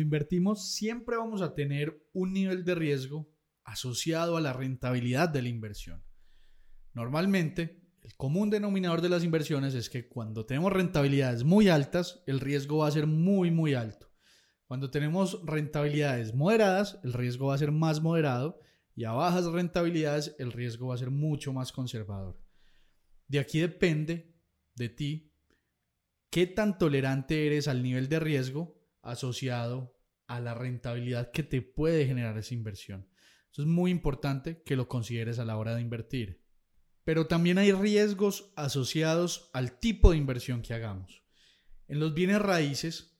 Invertimos siempre vamos a tener un nivel de riesgo asociado a la rentabilidad de la inversión. Normalmente, el común denominador de las inversiones es que cuando tenemos rentabilidades muy altas, el riesgo va a ser muy, muy alto. Cuando tenemos rentabilidades moderadas, el riesgo va a ser más moderado y a bajas rentabilidades, el riesgo va a ser mucho más conservador. De aquí depende de ti qué tan tolerante eres al nivel de riesgo asociado a la rentabilidad que te puede generar esa inversión. Es muy importante que lo consideres a la hora de invertir. Pero también hay riesgos asociados al tipo de inversión que hagamos. En los bienes raíces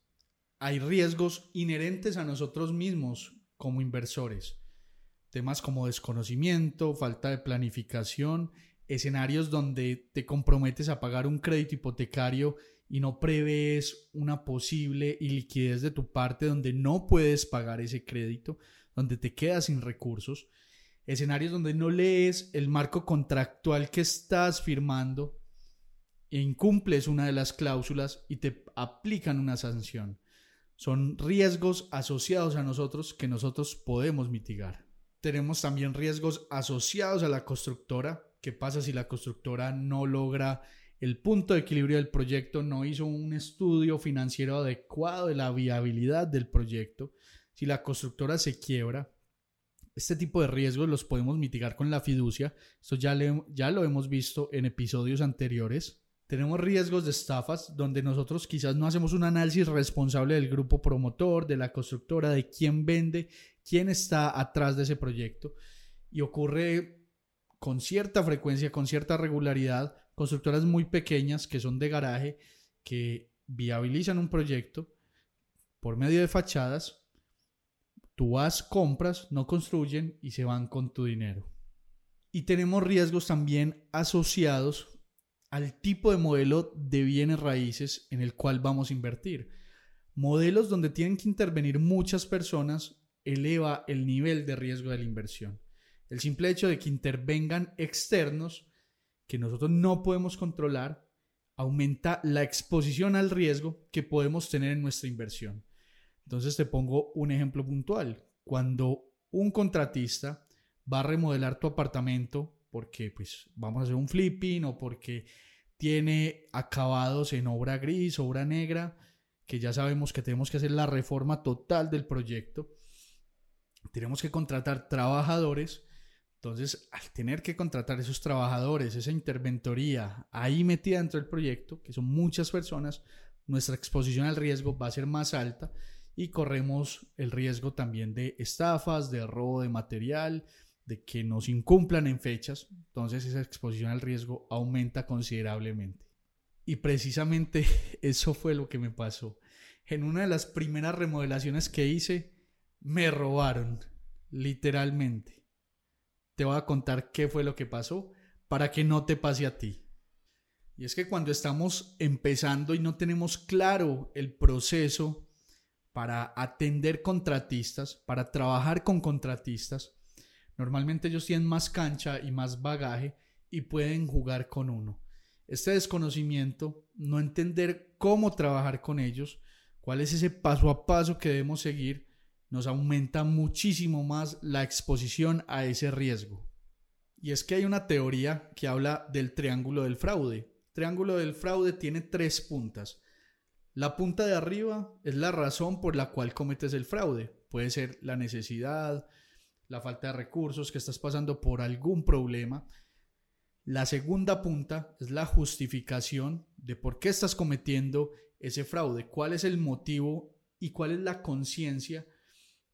hay riesgos inherentes a nosotros mismos como inversores. Temas como desconocimiento, falta de planificación, escenarios donde te comprometes a pagar un crédito hipotecario y no prevés una posible iliquidez de tu parte donde no puedes pagar ese crédito, donde te quedas sin recursos, escenarios donde no lees el marco contractual que estás firmando e incumples una de las cláusulas y te aplican una sanción. Son riesgos asociados a nosotros que nosotros podemos mitigar. Tenemos también riesgos asociados a la constructora. ¿Qué pasa si la constructora no logra el punto de equilibrio del proyecto, no hizo un estudio financiero adecuado de la viabilidad del proyecto, si la constructora se quiebra, este tipo de riesgos los podemos mitigar con la fiducia. Esto ya, ya lo hemos visto en episodios anteriores. Tenemos riesgos de estafas donde nosotros quizás no hacemos un análisis responsable del grupo promotor, de la constructora, de quién vende, quién está atrás de ese proyecto. Y ocurre con cierta frecuencia, con cierta regularidad, constructoras muy pequeñas que son de garaje, que viabilizan un proyecto por medio de fachadas. Tú vas, compras, no construyen y se van con tu dinero. Y tenemos riesgos también asociados al tipo de modelo de bienes raíces en el cual vamos a invertir. Modelos donde tienen que intervenir muchas personas eleva el nivel de riesgo de la inversión. El simple hecho de que intervengan externos que nosotros no podemos controlar, aumenta la exposición al riesgo que podemos tener en nuestra inversión. Entonces te pongo un ejemplo puntual. Cuando un contratista va a remodelar tu apartamento porque pues vamos a hacer un flipping o porque tiene acabados en obra gris, obra negra, que ya sabemos que tenemos que hacer la reforma total del proyecto. Tenemos que contratar trabajadores entonces, al tener que contratar esos trabajadores, esa interventoría ahí metida dentro del proyecto, que son muchas personas, nuestra exposición al riesgo va a ser más alta y corremos el riesgo también de estafas, de robo de material, de que nos incumplan en fechas. Entonces, esa exposición al riesgo aumenta considerablemente. Y precisamente eso fue lo que me pasó. En una de las primeras remodelaciones que hice, me robaron, literalmente te voy a contar qué fue lo que pasó para que no te pase a ti. Y es que cuando estamos empezando y no tenemos claro el proceso para atender contratistas, para trabajar con contratistas, normalmente ellos tienen más cancha y más bagaje y pueden jugar con uno. Este desconocimiento, no entender cómo trabajar con ellos, cuál es ese paso a paso que debemos seguir, nos aumenta muchísimo más la exposición a ese riesgo. Y es que hay una teoría que habla del triángulo del fraude. triángulo del fraude tiene tres puntas. La punta de arriba es la razón por la cual cometes el fraude. Puede ser la necesidad, la falta de recursos, que estás pasando por algún problema. La segunda punta es la justificación de por qué estás cometiendo ese fraude, cuál es el motivo y cuál es la conciencia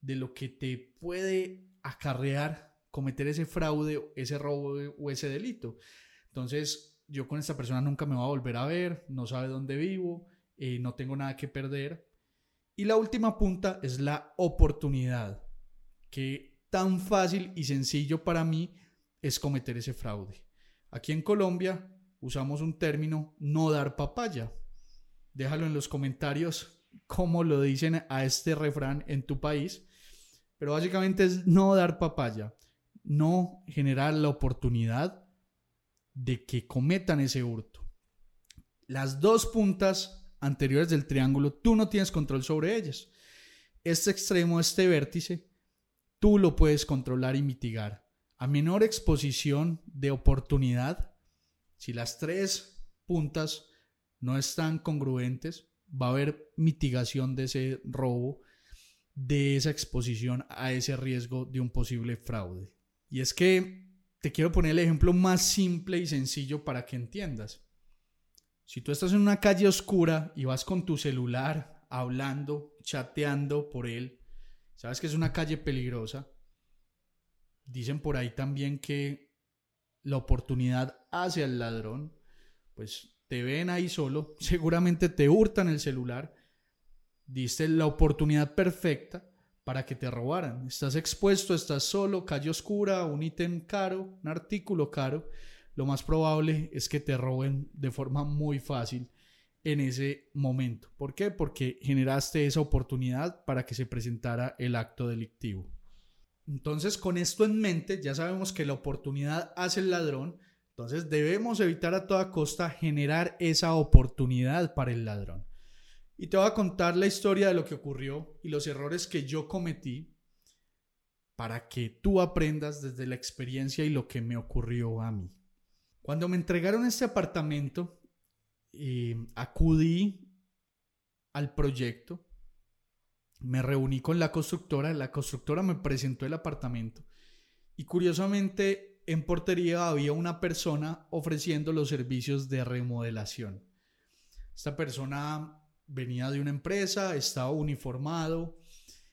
de lo que te puede acarrear cometer ese fraude, ese robo o ese delito. Entonces, yo con esta persona nunca me voy a volver a ver, no sabe dónde vivo, eh, no tengo nada que perder. Y la última punta es la oportunidad, que tan fácil y sencillo para mí es cometer ese fraude. Aquí en Colombia usamos un término no dar papaya. Déjalo en los comentarios cómo lo dicen a este refrán en tu país. Pero básicamente es no dar papaya, no generar la oportunidad de que cometan ese hurto. Las dos puntas anteriores del triángulo, tú no tienes control sobre ellas. Este extremo, este vértice, tú lo puedes controlar y mitigar a menor exposición de oportunidad, si las tres puntas no están congruentes, va a haber mitigación de ese robo, de esa exposición a ese riesgo de un posible fraude. Y es que te quiero poner el ejemplo más simple y sencillo para que entiendas. Si tú estás en una calle oscura y vas con tu celular hablando, chateando por él, sabes que es una calle peligrosa, Dicen por ahí también que la oportunidad hace al ladrón, pues te ven ahí solo, seguramente te hurtan el celular, diste la oportunidad perfecta para que te robaran. Estás expuesto, estás solo, calle oscura, un ítem caro, un artículo caro. Lo más probable es que te roben de forma muy fácil en ese momento. ¿Por qué? Porque generaste esa oportunidad para que se presentara el acto delictivo. Entonces, con esto en mente, ya sabemos que la oportunidad hace el ladrón, entonces debemos evitar a toda costa generar esa oportunidad para el ladrón. Y te voy a contar la historia de lo que ocurrió y los errores que yo cometí para que tú aprendas desde la experiencia y lo que me ocurrió a mí. Cuando me entregaron este apartamento, eh, acudí al proyecto me reuní con la constructora, la constructora me presentó el apartamento y curiosamente en portería había una persona ofreciendo los servicios de remodelación. Esta persona venía de una empresa, estaba uniformado,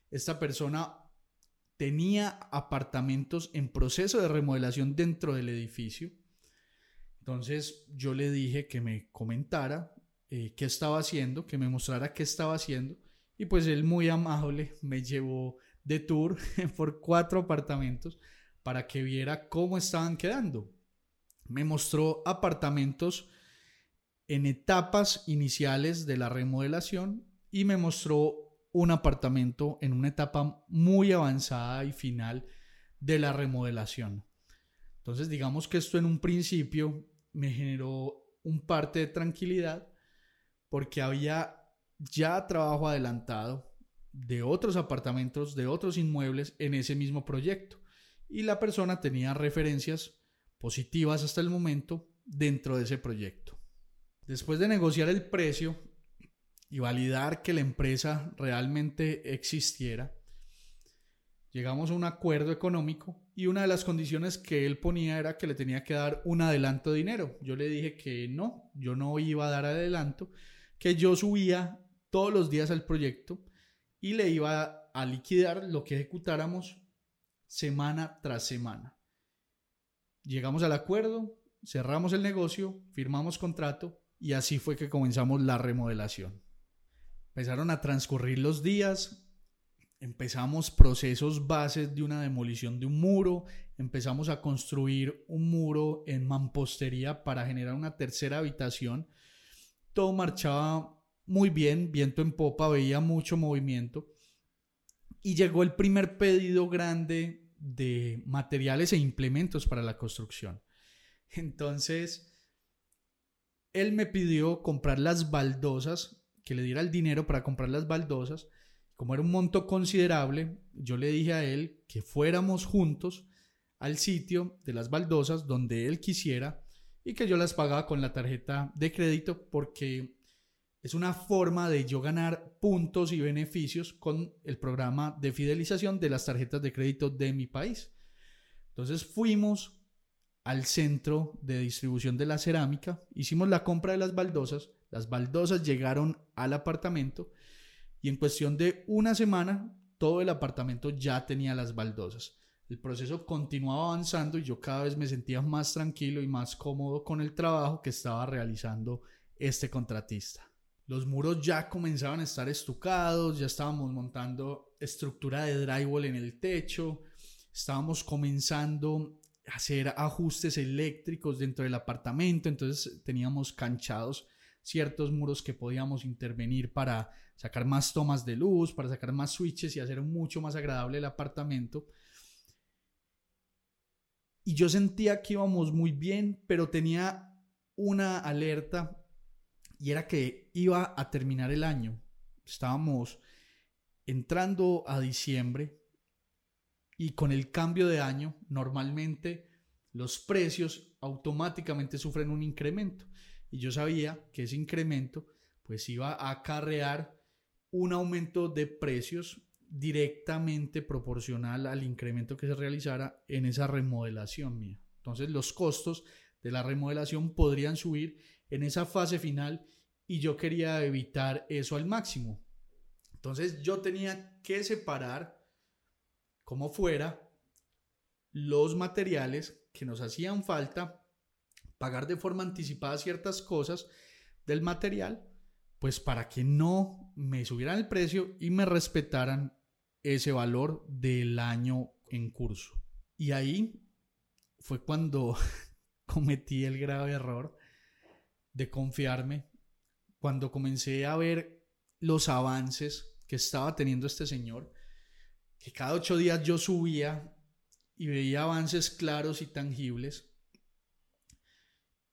esta persona tenía apartamentos en proceso de remodelación dentro del edificio. Entonces yo le dije que me comentara eh, qué estaba haciendo, que me mostrara qué estaba haciendo y pues él muy amable me llevó de tour por cuatro apartamentos para que viera cómo estaban quedando. Me mostró apartamentos en etapas iniciales de la remodelación y me mostró un apartamento en una etapa muy avanzada y final de la remodelación. Entonces digamos que esto en un principio me generó un parte de tranquilidad porque había ya trabajo adelantado de otros apartamentos, de otros inmuebles en ese mismo proyecto. Y la persona tenía referencias positivas hasta el momento dentro de ese proyecto. Después de negociar el precio y validar que la empresa realmente existiera, llegamos a un acuerdo económico y una de las condiciones que él ponía era que le tenía que dar un adelanto de dinero. Yo le dije que no, yo no iba a dar adelanto, que yo subía todos los días al proyecto y le iba a liquidar lo que ejecutáramos semana tras semana. Llegamos al acuerdo, cerramos el negocio, firmamos contrato y así fue que comenzamos la remodelación. Empezaron a transcurrir los días, empezamos procesos bases de una demolición de un muro, empezamos a construir un muro en mampostería para generar una tercera habitación. Todo marchaba muy bien, viento en popa, veía mucho movimiento. Y llegó el primer pedido grande de materiales e implementos para la construcción. Entonces, él me pidió comprar las baldosas, que le diera el dinero para comprar las baldosas. Como era un monto considerable, yo le dije a él que fuéramos juntos al sitio de las baldosas donde él quisiera y que yo las pagaba con la tarjeta de crédito porque es una forma de yo ganar puntos y beneficios con el programa de fidelización de las tarjetas de crédito de mi país. Entonces fuimos al centro de distribución de la cerámica, hicimos la compra de las baldosas, las baldosas llegaron al apartamento y en cuestión de una semana todo el apartamento ya tenía las baldosas. El proceso continuaba avanzando y yo cada vez me sentía más tranquilo y más cómodo con el trabajo que estaba realizando este contratista. Los muros ya comenzaban a estar estucados, ya estábamos montando estructura de drywall en el techo, estábamos comenzando a hacer ajustes eléctricos dentro del apartamento, entonces teníamos canchados ciertos muros que podíamos intervenir para sacar más tomas de luz, para sacar más switches y hacer mucho más agradable el apartamento. Y yo sentía que íbamos muy bien, pero tenía una alerta y era que iba a terminar el año. Estábamos entrando a diciembre y con el cambio de año normalmente los precios automáticamente sufren un incremento y yo sabía que ese incremento pues iba a acarrear un aumento de precios directamente proporcional al incremento que se realizara en esa remodelación mía. Entonces los costos de la remodelación podrían subir en esa fase final y yo quería evitar eso al máximo. Entonces yo tenía que separar como fuera los materiales que nos hacían falta, pagar de forma anticipada ciertas cosas del material, pues para que no me subieran el precio y me respetaran ese valor del año en curso. Y ahí fue cuando cometí el grave error de confiarme, cuando comencé a ver los avances que estaba teniendo este señor, que cada ocho días yo subía y veía avances claros y tangibles.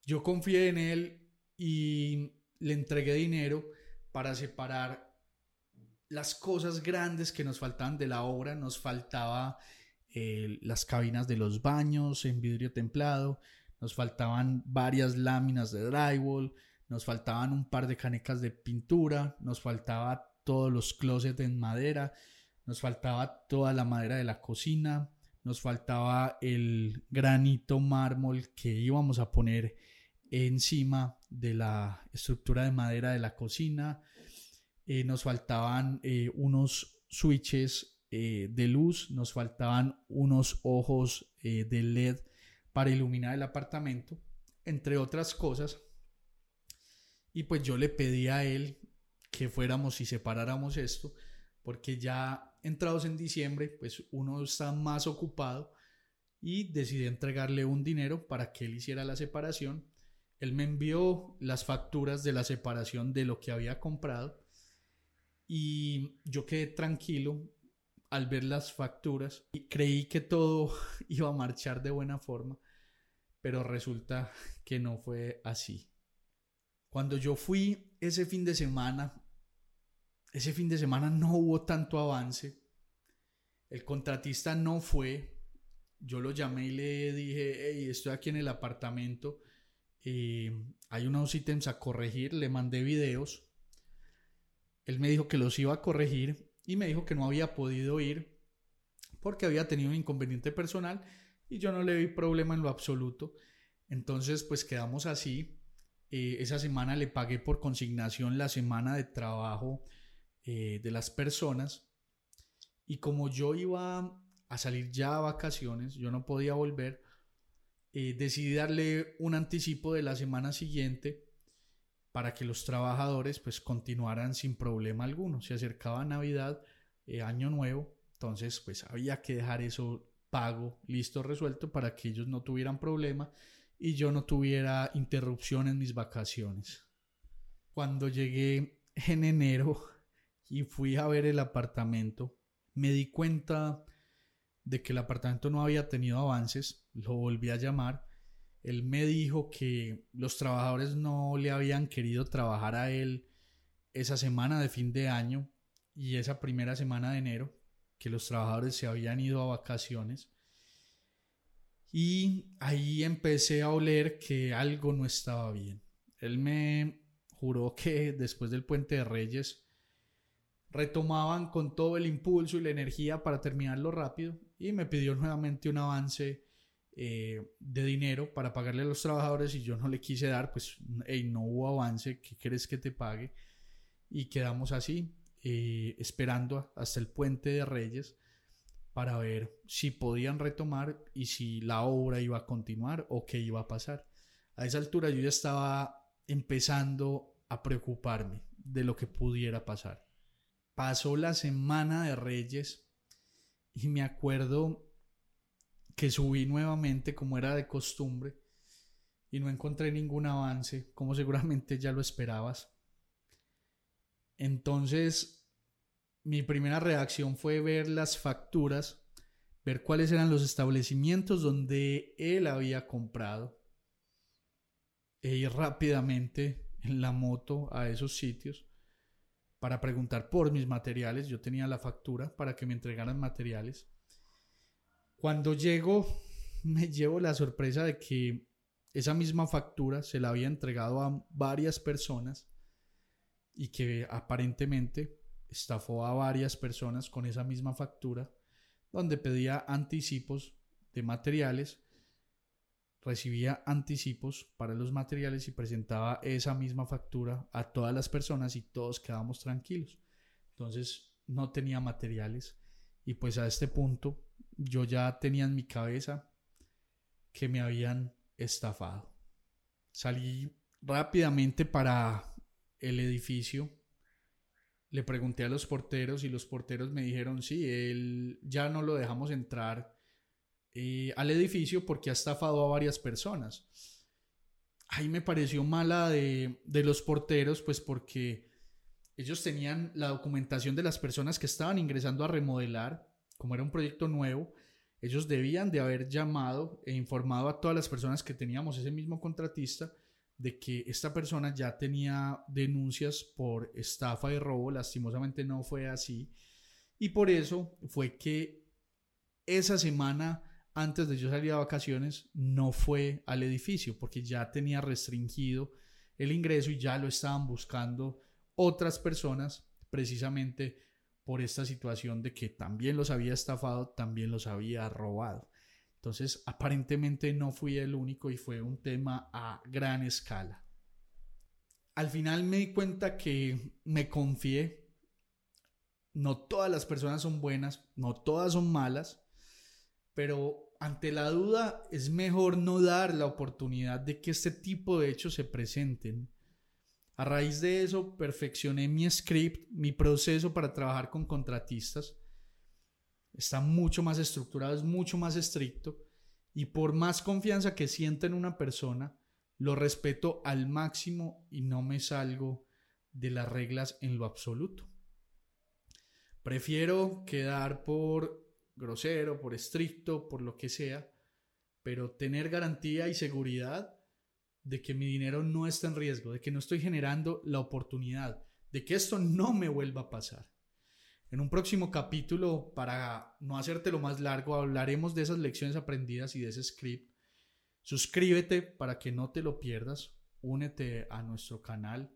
Yo confié en él y le entregué dinero para separar las cosas grandes que nos faltaban de la obra, nos faltaba eh, las cabinas de los baños en vidrio templado, nos faltaban varias láminas de drywall, nos faltaban un par de canecas de pintura, nos faltaba todos los closets en madera, nos faltaba toda la madera de la cocina, nos faltaba el granito mármol que íbamos a poner encima de la estructura de madera de la cocina, eh, nos faltaban eh, unos switches eh, de luz, nos faltaban unos ojos de LED para iluminar el apartamento, entre otras cosas. Y pues yo le pedí a él que fuéramos y separáramos esto, porque ya entrados en diciembre, pues uno está más ocupado y decidí entregarle un dinero para que él hiciera la separación. Él me envió las facturas de la separación de lo que había comprado y yo quedé tranquilo al ver las facturas y creí que todo iba a marchar de buena forma, pero resulta que no fue así. Cuando yo fui ese fin de semana, ese fin de semana no hubo tanto avance. El contratista no fue. Yo lo llamé y le dije, estoy aquí en el apartamento. Eh, hay unos ítems a corregir. Le mandé videos él me dijo que los iba a corregir y me dijo que no había podido ir porque había tenido un inconveniente personal y yo no le vi problema en lo absoluto. Entonces, pues quedamos así. Eh, esa semana le pagué por consignación la semana de trabajo eh, de las personas. Y como yo iba a salir ya a vacaciones, yo no podía volver, eh, decidí darle un anticipo de la semana siguiente para que los trabajadores pues continuaran sin problema alguno. Se acercaba Navidad, eh, Año Nuevo, entonces pues había que dejar eso pago, listo, resuelto para que ellos no tuvieran problema y yo no tuviera interrupción en mis vacaciones. Cuando llegué en enero y fui a ver el apartamento, me di cuenta de que el apartamento no había tenido avances, lo volví a llamar él me dijo que los trabajadores no le habían querido trabajar a él esa semana de fin de año y esa primera semana de enero, que los trabajadores se habían ido a vacaciones. Y ahí empecé a oler que algo no estaba bien. Él me juró que después del puente de Reyes retomaban con todo el impulso y la energía para terminarlo rápido y me pidió nuevamente un avance eh, de dinero para pagarle a los trabajadores y yo no le quise dar, pues no hubo avance, ¿qué crees que te pague? Y quedamos así, eh, esperando hasta el puente de Reyes para ver si podían retomar y si la obra iba a continuar o qué iba a pasar. A esa altura yo ya estaba empezando a preocuparme de lo que pudiera pasar. Pasó la semana de Reyes y me acuerdo que subí nuevamente como era de costumbre y no encontré ningún avance, como seguramente ya lo esperabas. Entonces, mi primera reacción fue ver las facturas, ver cuáles eran los establecimientos donde él había comprado e ir rápidamente en la moto a esos sitios para preguntar por mis materiales. Yo tenía la factura para que me entregaran materiales cuando llego, me llevo la sorpresa de que esa misma factura se la había entregado a varias personas y que aparentemente estafó a varias personas con esa misma factura, donde pedía anticipos de materiales, recibía anticipos para los materiales y presentaba esa misma factura a todas las personas y todos quedamos tranquilos. Entonces no tenía materiales y pues a este punto yo ya tenía en mi cabeza que me habían estafado. Salí rápidamente para el edificio. Le pregunté a los porteros y los porteros me dijeron, sí, él ya no lo dejamos entrar eh, al edificio porque ha estafado a varias personas. Ahí me pareció mala de, de los porteros, pues porque ellos tenían la documentación de las personas que estaban ingresando a remodelar como era un proyecto nuevo, ellos debían de haber llamado e informado a todas las personas que teníamos ese mismo contratista de que esta persona ya tenía denuncias por estafa y robo, lastimosamente no fue así, y por eso fue que esa semana antes de yo salir a vacaciones no fue al edificio porque ya tenía restringido el ingreso y ya lo estaban buscando otras personas precisamente por esta situación de que también los había estafado, también los había robado. Entonces, aparentemente no fui el único y fue un tema a gran escala. Al final me di cuenta que me confié. No todas las personas son buenas, no todas son malas, pero ante la duda es mejor no dar la oportunidad de que este tipo de hechos se presenten a raíz de eso, perfeccioné mi script, mi proceso para trabajar con contratistas. Está mucho más estructurado, es mucho más estricto. Y por más confianza que sienta en una persona, lo respeto al máximo y no me salgo de las reglas en lo absoluto. Prefiero quedar por grosero, por estricto, por lo que sea, pero tener garantía y seguridad de que mi dinero no está en riesgo, de que no estoy generando la oportunidad, de que esto no me vuelva a pasar. En un próximo capítulo, para no hacértelo más largo, hablaremos de esas lecciones aprendidas y de ese script. Suscríbete para que no te lo pierdas. Únete a nuestro canal.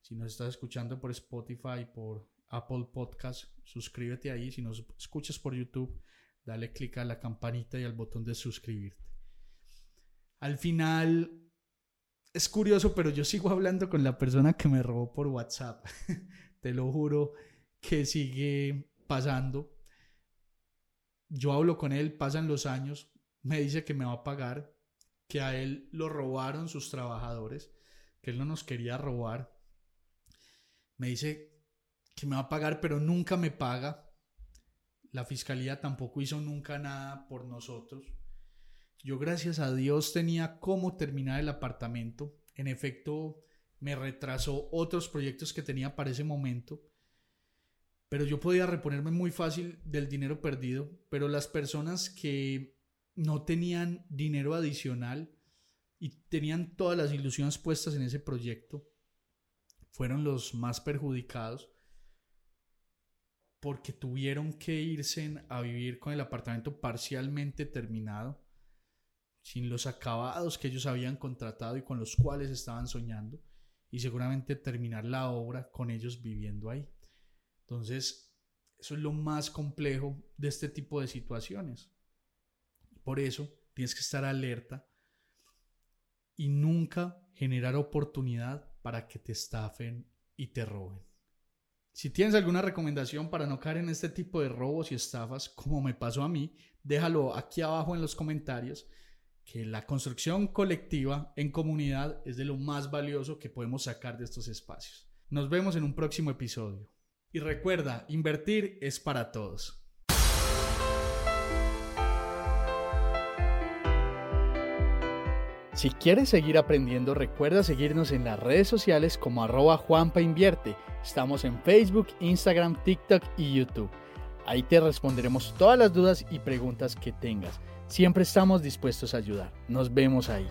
Si nos estás escuchando por Spotify, por Apple Podcast, suscríbete ahí. Si nos escuchas por YouTube, dale clic a la campanita y al botón de suscribirte. Al final, es curioso, pero yo sigo hablando con la persona que me robó por WhatsApp. Te lo juro que sigue pasando. Yo hablo con él, pasan los años, me dice que me va a pagar, que a él lo robaron sus trabajadores, que él no nos quería robar. Me dice que me va a pagar, pero nunca me paga. La fiscalía tampoco hizo nunca nada por nosotros. Yo gracias a Dios tenía cómo terminar el apartamento. En efecto, me retrasó otros proyectos que tenía para ese momento. Pero yo podía reponerme muy fácil del dinero perdido. Pero las personas que no tenían dinero adicional y tenían todas las ilusiones puestas en ese proyecto fueron los más perjudicados porque tuvieron que irse a vivir con el apartamento parcialmente terminado sin los acabados que ellos habían contratado y con los cuales estaban soñando, y seguramente terminar la obra con ellos viviendo ahí. Entonces, eso es lo más complejo de este tipo de situaciones. Por eso tienes que estar alerta y nunca generar oportunidad para que te estafen y te roben. Si tienes alguna recomendación para no caer en este tipo de robos y estafas, como me pasó a mí, déjalo aquí abajo en los comentarios, que la construcción colectiva en comunidad es de lo más valioso que podemos sacar de estos espacios. Nos vemos en un próximo episodio. Y recuerda, invertir es para todos. Si quieres seguir aprendiendo, recuerda seguirnos en las redes sociales como arroba Juanpa Invierte. Estamos en Facebook, Instagram, TikTok y YouTube. Ahí te responderemos todas las dudas y preguntas que tengas. Siempre estamos dispuestos a ayudar. Nos vemos ahí.